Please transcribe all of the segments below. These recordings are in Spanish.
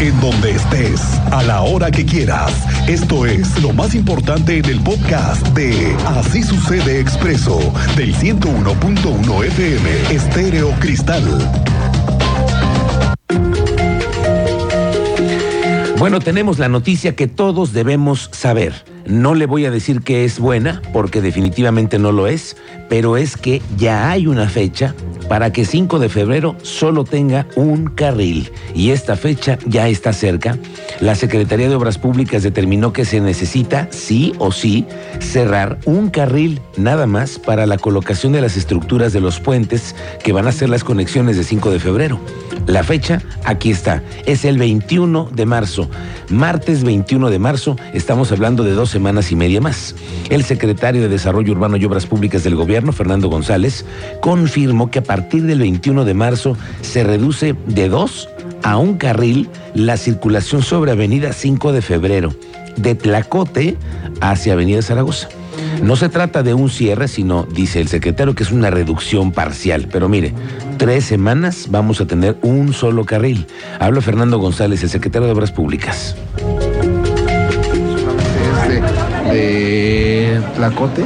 en donde estés, a la hora que quieras. Esto es lo más importante en el podcast de Así sucede expreso del 101.1 FM Estéreo Cristal. Bueno, tenemos la noticia que todos debemos saber. No le voy a decir que es buena, porque definitivamente no lo es, pero es que ya hay una fecha para que 5 de febrero solo tenga un carril. Y esta fecha ya está cerca. La Secretaría de Obras Públicas determinó que se necesita, sí o sí, cerrar un carril nada más para la colocación de las estructuras de los puentes que van a ser las conexiones de 5 de febrero. La fecha, aquí está, es el 21 de marzo. Martes 21 de marzo, estamos hablando de dos semanas y media más. El secretario de Desarrollo Urbano y Obras Públicas del Gobierno, Fernando González, confirmó que a partir del 21 de marzo se reduce de dos a un carril la circulación sobre Avenida 5 de Febrero, de Tlacote hacia Avenida Zaragoza. No se trata de un cierre, sino, dice el secretario, que es una reducción parcial. Pero mire, tres semanas vamos a tener un solo carril. Habla Fernando González, el secretario de Obras Públicas. De, de Tlacote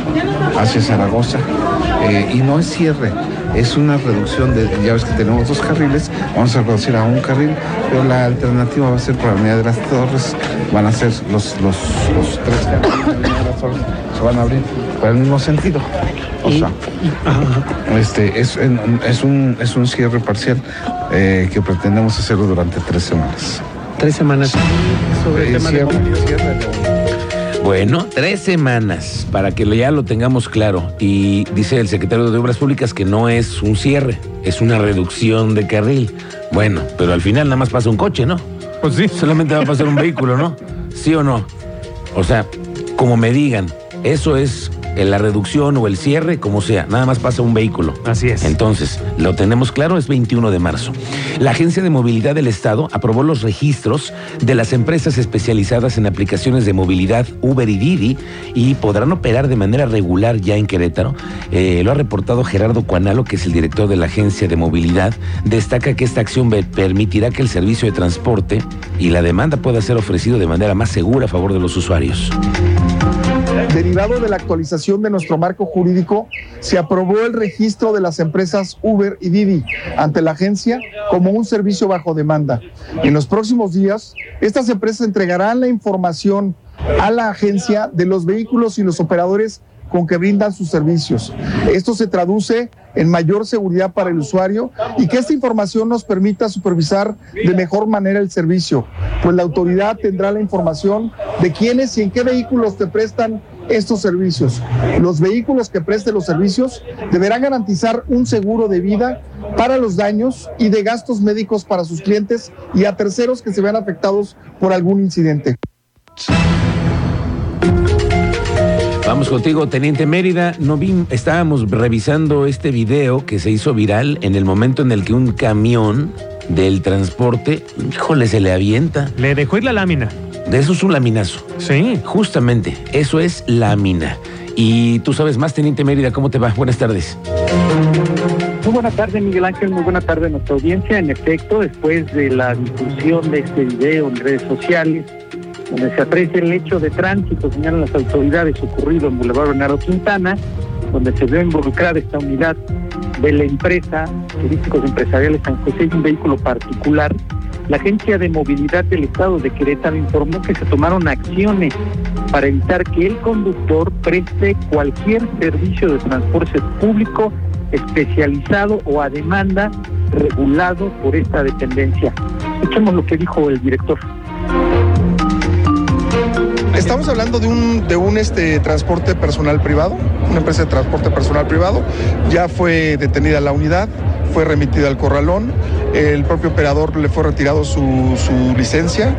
hacia Zaragoza. Eh, y no es cierre, es una reducción de, ya ves que tenemos dos carriles, vamos a reducir a un carril, pero la alternativa va a ser por la Avenida de las Torres, van a ser los, los, los tres carriles de la de las Torres, se van a abrir por el mismo sentido. O sea, este, es, es, un, es un cierre parcial eh, que pretendemos hacerlo durante tres semanas. Tres semanas sobre el tema de cierre- movilidad. cierre de- Bueno, tres semanas para que ya lo tengamos claro. Y dice el secretario de Obras Públicas que no es un cierre, es una reducción de carril. Bueno, pero al final nada más pasa un coche, ¿no? Pues sí. Solamente va a pasar un vehículo, ¿no? ¿Sí o no? O sea, como me digan, eso es eh, la reducción o el cierre, como sea, nada más pasa un vehículo. Así es. Entonces, lo tenemos claro, es 21 de marzo. La Agencia de Movilidad del Estado aprobó los registros de las empresas especializadas en aplicaciones de movilidad Uber y Didi y podrán operar de manera regular ya en Querétaro. Eh, lo ha reportado Gerardo Cuanalo, que es el director de la Agencia de Movilidad. Destaca que esta acción permitirá que el servicio de transporte y la demanda pueda ser ofrecido de manera más segura a favor de los usuarios. Derivado de la actualización de nuestro marco jurídico, se aprobó el registro de las empresas Uber y Didi ante la agencia como un servicio bajo demanda. En los próximos días, estas empresas entregarán la información a la agencia de los vehículos y los operadores con que brindan sus servicios. Esto se traduce en mayor seguridad para el usuario y que esta información nos permita supervisar de mejor manera el servicio, pues la autoridad tendrá la información de quiénes y en qué vehículos te prestan estos servicios. Los vehículos que presten los servicios deberán garantizar un seguro de vida para los daños y de gastos médicos para sus clientes y a terceros que se vean afectados por algún incidente. Vamos contigo, Teniente Mérida. No vi, estábamos revisando este video que se hizo viral en el momento en el que un camión del transporte, híjole, se le avienta. Le dejó ir la lámina. De eso es un laminazo. Sí. Justamente, eso es lámina. Y tú sabes más, Teniente Mérida, ¿cómo te va? Buenas tardes. Muy buena tarde, Miguel Ángel. Muy buena tarde a nuestra audiencia. En efecto, después de la difusión de este video en redes sociales, donde se aprecia el hecho de tránsito, señalan las autoridades, ocurrido en Boulevard Bernardo Quintana, donde se ve involucrada esta unidad de la empresa Turísticos Empresariales San José y un vehículo particular, la Agencia de Movilidad del Estado de Querétaro informó que se tomaron acciones para evitar que el conductor preste cualquier servicio de transporte público especializado o a demanda regulado por esta dependencia. Escuchemos lo que dijo el director. Estamos hablando de un, de un este, transporte personal privado, una empresa de transporte personal privado. Ya fue detenida la unidad, fue remitida al corralón. El propio operador le fue retirado su, su licencia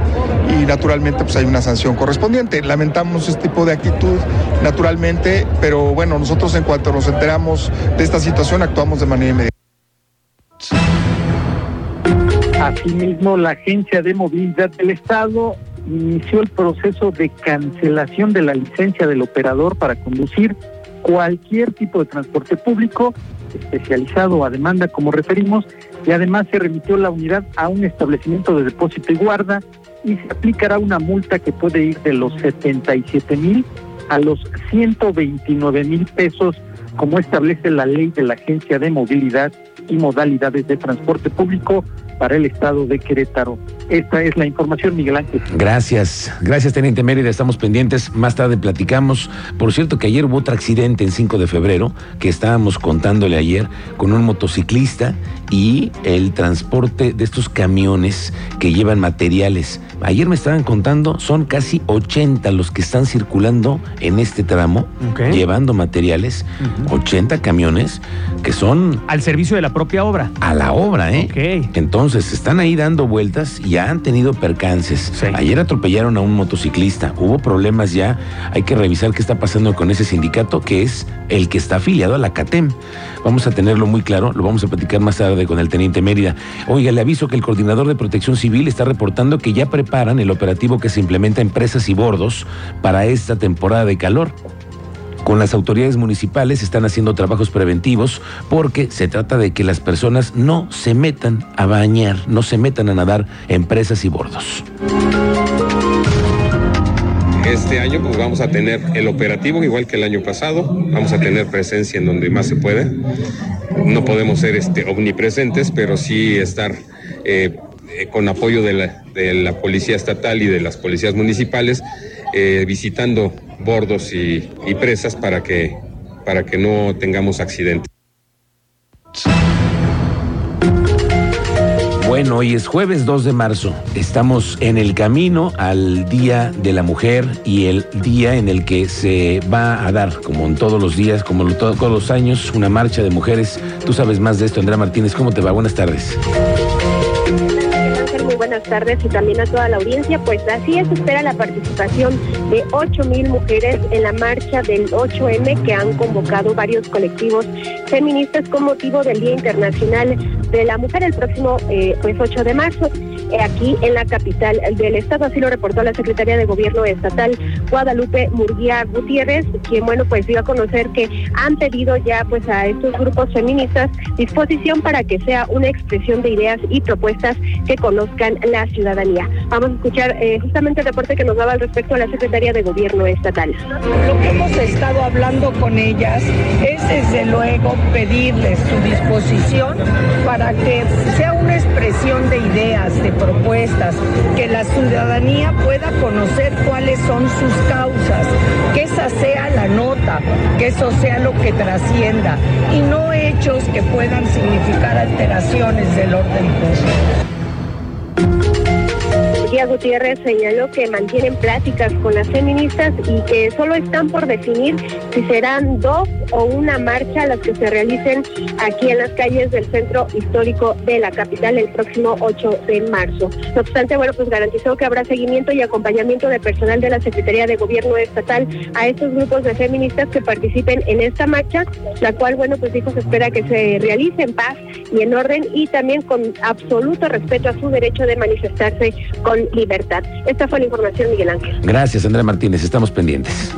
y naturalmente pues hay una sanción correspondiente. Lamentamos este tipo de actitud naturalmente, pero bueno, nosotros en cuanto nos enteramos de esta situación actuamos de manera inmediata. Asimismo, la Agencia de Movilidad del Estado inició el proceso de cancelación de la licencia del operador para conducir cualquier tipo de transporte público especializado a demanda, como referimos, y además se remitió la unidad a un establecimiento de depósito y guarda y se aplicará una multa que puede ir de los 77 mil a los 129 mil pesos, como establece la ley de la Agencia de Movilidad y Modalidades de Transporte Público para el estado de Querétaro. Esta es la información, Miguel Ángel. Gracias, gracias Teniente Mérida, estamos pendientes, más tarde platicamos. Por cierto que ayer hubo otro accidente en 5 de febrero, que estábamos contándole ayer, con un motociclista y el transporte de estos camiones que llevan materiales. Ayer me estaban contando, son casi 80 los que están circulando en este tramo, llevando materiales, 80 camiones que son Al servicio de la propia obra. a la obra, ¿eh? Ok. Entonces, están ahí dando vueltas y han tenido percances. Sí. Ayer atropellaron a un motociclista, hubo problemas ya, hay que revisar qué está pasando con ese sindicato que es el que está afiliado a la CATEM. Vamos a tenerlo muy claro, lo vamos a platicar más tarde con el teniente Mérida. Oiga, le aviso que el coordinador de protección civil está reportando que ya preparan el operativo que se implementa en presas y bordos para esta temporada de calor. Con las autoridades municipales están haciendo trabajos preventivos porque se trata de que las personas no se metan a bañar, no se metan a nadar en presas y bordos. Este año pues vamos a tener el operativo igual que el año pasado, vamos a tener presencia en donde más se puede. No podemos ser este, omnipresentes, pero sí estar eh, eh, con apoyo de la, Policía Estatal y de las policías municipales, eh, visitando bordos y, presas para que, para que no tengamos accidentes. Bueno, hoy es jueves 2 de marzo. Estamos en el camino al Día de la Mujer y el día en el que se va a dar, como en todos los días, como lo- todos los años, una marcha de mujeres. Tú sabes más de esto, Andrea Martínez. ¿Cómo te va? Buenas tardes. Tardes y también a toda la audiencia. Pues así es, espera la participación de 8 mil mujeres en la marcha del 8M que han convocado varios colectivos feministas con motivo del Día Internacional de la Mujer el próximo eh, pues 8 de marzo. eh, Aquí en la capital del estado, así lo reportó la secretaria de Gobierno Estatal, Guadalupe Murguía Gutiérrez, quien, bueno, pues dio a conocer que han pedido ya, pues, a estos grupos feministas disposición para que sea una expresión de ideas y propuestas que conozcan la ciudadanía. Vamos a escuchar eh, justamente el reporte que nos daba al respecto a la secretaria de Gobierno Estatal. Lo que hemos estado hablando con ellas es desde luego pedirles su disposición para que sea una expresión de ideas, de propuestas, que la ciudadanía pueda conocer cuáles son sus causas, que esa sea la nota, que eso sea lo que trascienda y no hechos que puedan significar alteraciones del orden. Murguía Gutiérrez señaló que mantienen pláticas con las feministas y que solo están por definir si serán dos o una marcha las que se realicen aquí en las calles del centro histórico de la capital el próximo 8 de marzo. No obstante, bueno, pues garantizó que habrá seguimiento y acompañamiento de personal de la Secretaría de Gobierno Estatal a estos grupos de feministas que participen en esta marcha, la cual, bueno, pues dijo se espera que se realice en paz y en orden y también con absoluto respeto a su derecho de manifestarse con libertad. Esta fue la información, Miguel Ángel. Gracias, Andrea Martínez. Estamos pendientes.